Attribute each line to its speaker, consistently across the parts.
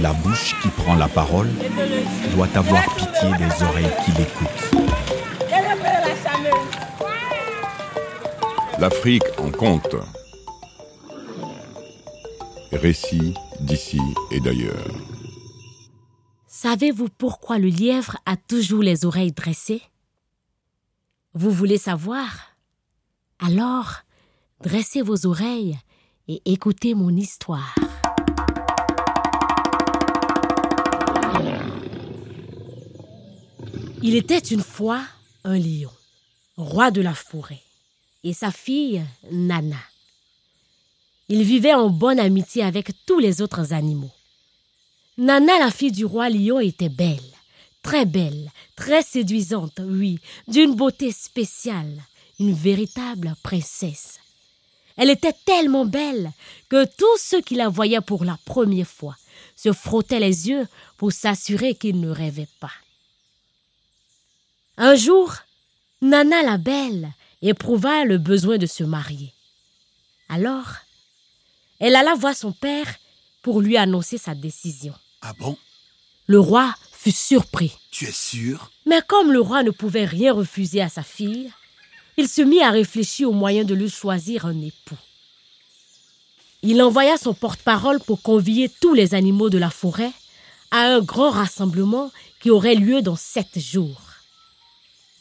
Speaker 1: La bouche qui prend la parole doit avoir pitié des oreilles qui l'écoutent.
Speaker 2: L'Afrique en compte. Récit d'ici et d'ailleurs.
Speaker 3: Savez-vous pourquoi le lièvre a toujours les oreilles dressées? Vous voulez savoir? Alors, dressez vos oreilles et écoutez mon histoire. Il était une fois un lion, roi de la forêt, et sa fille, Nana. Ils vivaient en bonne amitié avec tous les autres animaux. Nana, la fille du roi lion, était belle, très belle, très séduisante, oui, d'une beauté spéciale, une véritable princesse. Elle était tellement belle que tous ceux qui la voyaient pour la première fois se frottaient les yeux pour s'assurer qu'ils ne rêvaient pas. Un jour, Nana la belle éprouva le besoin de se marier. Alors, elle alla voir son père pour lui annoncer sa décision.
Speaker 4: Ah bon?
Speaker 3: Le roi fut surpris.
Speaker 4: Tu es sûr?
Speaker 3: Mais comme le roi ne pouvait rien refuser à sa fille, il se mit à réfléchir au moyen de lui choisir un époux. Il envoya son porte-parole pour convier tous les animaux de la forêt à un grand rassemblement qui aurait lieu dans sept jours.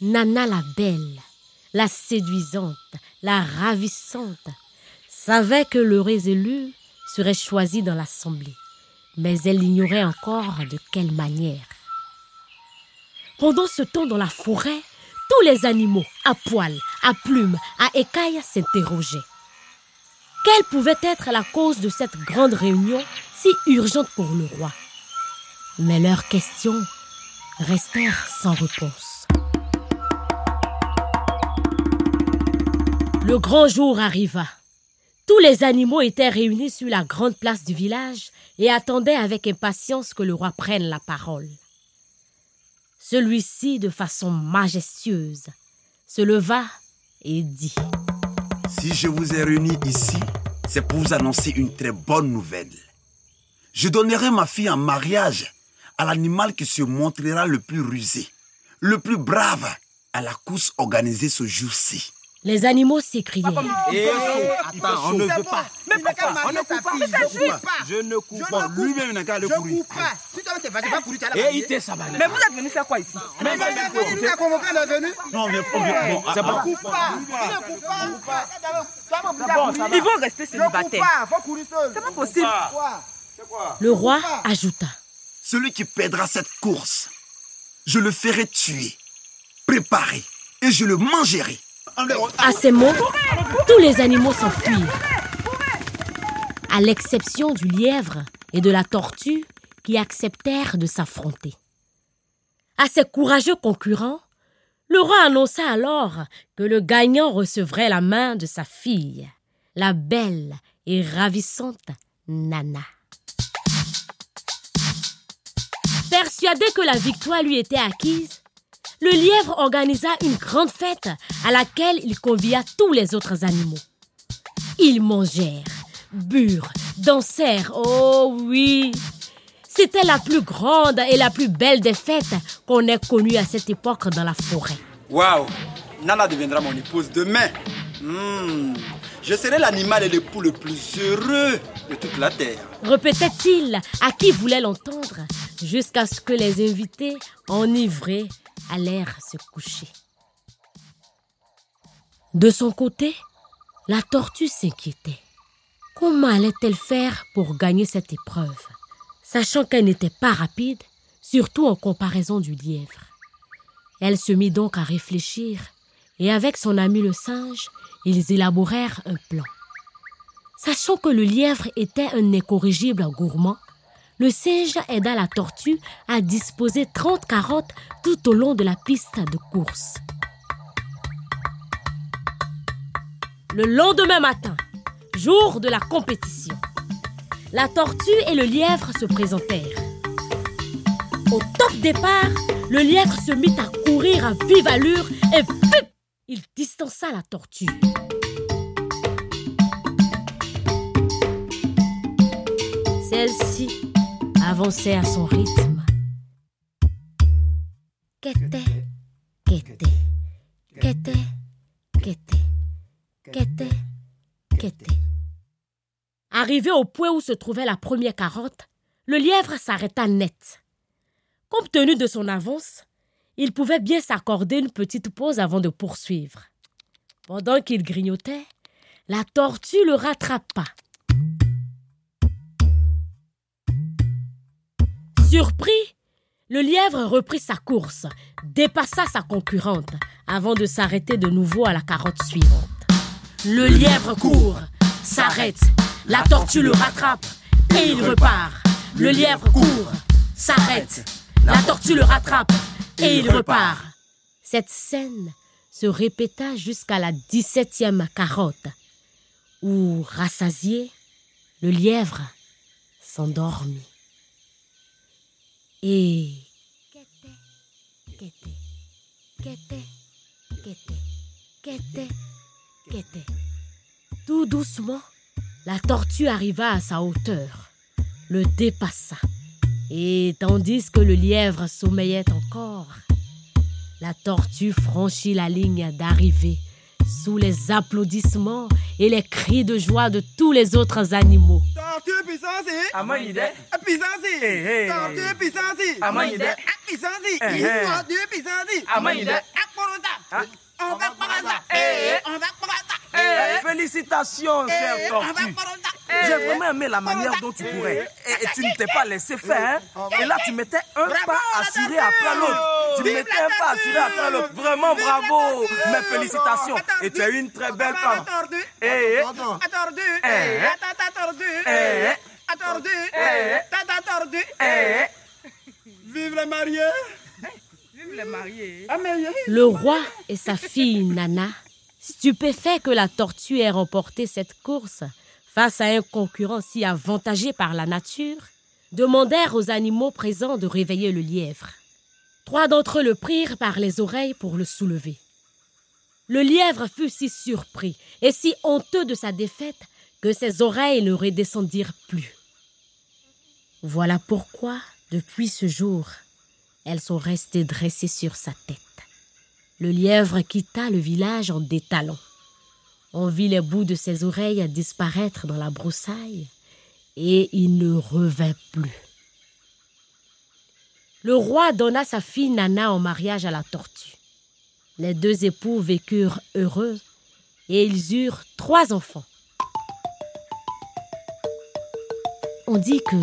Speaker 3: Nana la belle, la séduisante, la ravissante, savait que le résolu serait choisi dans l'assemblée, mais elle ignorait encore de quelle manière. Pendant ce temps dans la forêt, tous les animaux, à poils, à plumes, à écailles, s'interrogeaient. Quelle pouvait être la cause de cette grande réunion si urgente pour le roi? Mais leurs questions restèrent sans réponse. Le grand jour arriva. Tous les animaux étaient réunis sur la grande place du village et attendaient avec impatience que le roi prenne la parole. Celui-ci, de façon majestueuse, se leva et dit
Speaker 4: Si je vous ai réunis ici, c'est pour vous annoncer une très bonne nouvelle. Je donnerai ma fille en mariage à l'animal qui se montrera le plus rusé, le plus brave à la course organisée ce jour-ci.
Speaker 3: Les animaux s'écriaient.
Speaker 5: Eh, attends, on ne veut pas.
Speaker 6: Mais pourquoi on ne coupe pas
Speaker 5: Je ne coupe pas. Je ne coupe pas. Lui-même n'a qu'à le
Speaker 6: Je
Speaker 5: courir.
Speaker 6: coupe pas. Si toi vas pas courir, tu as la
Speaker 5: Et il t'est sabalé.
Speaker 7: Mais vous êtes venu faire quoi ici
Speaker 5: Mais
Speaker 6: Mais
Speaker 5: c'est
Speaker 6: il t'a convoqué, il est venu.
Speaker 5: Non, mais on vient. Bon,
Speaker 6: Ne
Speaker 5: c'est bon.
Speaker 6: coupe pas. Ne coupe pas.
Speaker 7: Ils vont rester
Speaker 6: Ne coupe
Speaker 7: célibataires. C'est pas possible.
Speaker 3: Le roi ajouta.
Speaker 4: Celui qui perdra cette course, je le ferai tuer, préparer et je le mangerai.
Speaker 3: À ces mots, tous les animaux s'enfuirent. À l'exception du lièvre et de la tortue qui acceptèrent de s'affronter. À ces courageux concurrents, le roi annonça alors que le gagnant recevrait la main de sa fille, la belle et ravissante Nana. Persuadé que la victoire lui était acquise, le lièvre organisa une grande fête à laquelle il convia tous les autres animaux. Ils mangèrent, burent, dansèrent, oh oui. C'était la plus grande et la plus belle des fêtes qu'on ait connues à cette époque dans la forêt.
Speaker 8: Waouh Nana deviendra mon épouse demain. Hmm. Je serai l'animal et l'époux le plus heureux de toute la terre.
Speaker 3: Répétait-il à qui voulait l'entendre, jusqu'à ce que les invités, enivrés, allèrent se coucher. De son côté, la tortue s'inquiétait. Comment allait-elle faire pour gagner cette épreuve, sachant qu'elle n'était pas rapide, surtout en comparaison du lièvre? Elle se mit donc à réfléchir, et avec son ami le singe, ils élaborèrent un plan. Sachant que le lièvre était un incorrigible gourmand, le singe aida la tortue à disposer 30 carottes tout au long de la piste de course. Le lendemain matin, jour de la compétition, la tortue et le lièvre se présentèrent. Au top départ, le lièvre se mit à courir à vive allure et pip, il distança la tortue. Celle-ci avançait à son rythme. Qu'était, qu'était, qu'était, qu'était, qu'était, qu'était. Arrivé au point où se trouvait la première carotte, le lièvre s'arrêta net. Compte tenu de son avance, il pouvait bien s'accorder une petite pause avant de poursuivre. Pendant qu'il grignotait, la tortue le rattrapa. Surpris, le lièvre reprit sa course, dépassa sa concurrente, avant de s'arrêter de nouveau à la carotte suivante. Le lièvre court, s'arrête, la tortue le rattrape et il repart. Le lièvre court, s'arrête, la tortue le rattrape et il repart. Cette scène se répéta jusqu'à la 17e carotte, où, rassasié, le lièvre s'endormit. Et. Tout doucement, la tortue arriva à sa hauteur, le dépassa. Et tandis que le lièvre sommeillait encore, la tortue franchit la ligne d'arrivée sous les applaudissements et les cris de joie de tous les autres animaux.
Speaker 6: Amayide.
Speaker 5: Puissance
Speaker 6: hey.
Speaker 5: Tortue puissance
Speaker 6: Amayide.
Speaker 5: Puissance
Speaker 6: Eh, eh.
Speaker 5: Tortue puissance
Speaker 6: Amayide.
Speaker 5: Akporosa On va Akporosa
Speaker 6: Eh.
Speaker 5: On va Akporosa
Speaker 6: Eh, félicitations, cher tortue.
Speaker 5: Akporosa
Speaker 6: J'ai vraiment aimé la manière dont tu courais. Et, et tu ne t'es pas laissé faire. hein. Et là, tu mettais un pas assuré après l'autre. Tu
Speaker 5: la
Speaker 6: un pas assuré après l'autre. Vraiment bravo. Mes félicitations. Et tu es une très belle femme. Eh, eh. Eh. Eh. Eh. Eh,
Speaker 5: Vive les mariés
Speaker 6: Vive les mariés.
Speaker 5: Ah
Speaker 3: Le roi et sa fille Nana, stupéfaits que la tortue ait remporté cette course face à un concurrent si avantagé par la nature, demandèrent aux animaux présents de réveiller le lièvre. Trois d'entre eux le prirent par les oreilles pour le soulever. Le lièvre fut si surpris et si honteux de sa défaite que ses oreilles ne redescendirent plus. Voilà pourquoi, depuis ce jour, elles sont restées dressées sur sa tête. Le lièvre quitta le village en détalant. On vit les bouts de ses oreilles disparaître dans la broussaille et il ne revint plus. Le roi donna sa fille Nana en mariage à la tortue. Les deux époux vécurent heureux et ils eurent trois enfants. On dit que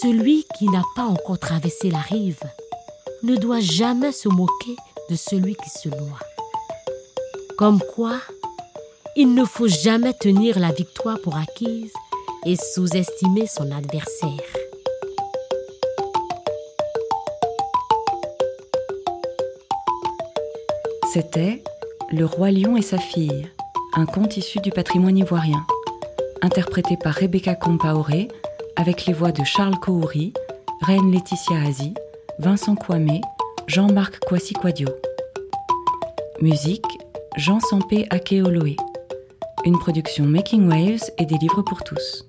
Speaker 3: celui qui n'a pas encore traversé la rive ne doit jamais se moquer de celui qui se noie. Comme quoi, il ne faut jamais tenir la victoire pour acquise et sous-estimer son adversaire.
Speaker 7: C'était Le Roi Lion et sa fille, un conte issu du patrimoine ivoirien, interprété par Rebecca Compaoré avec les voix de Charles Kouri, Reine Laetitia Azi, Vincent Kwame, Jean-Marc Kwasi Kwadio. Musique Jean Sampé Akeoloé. Une production Making Waves et des livres pour tous.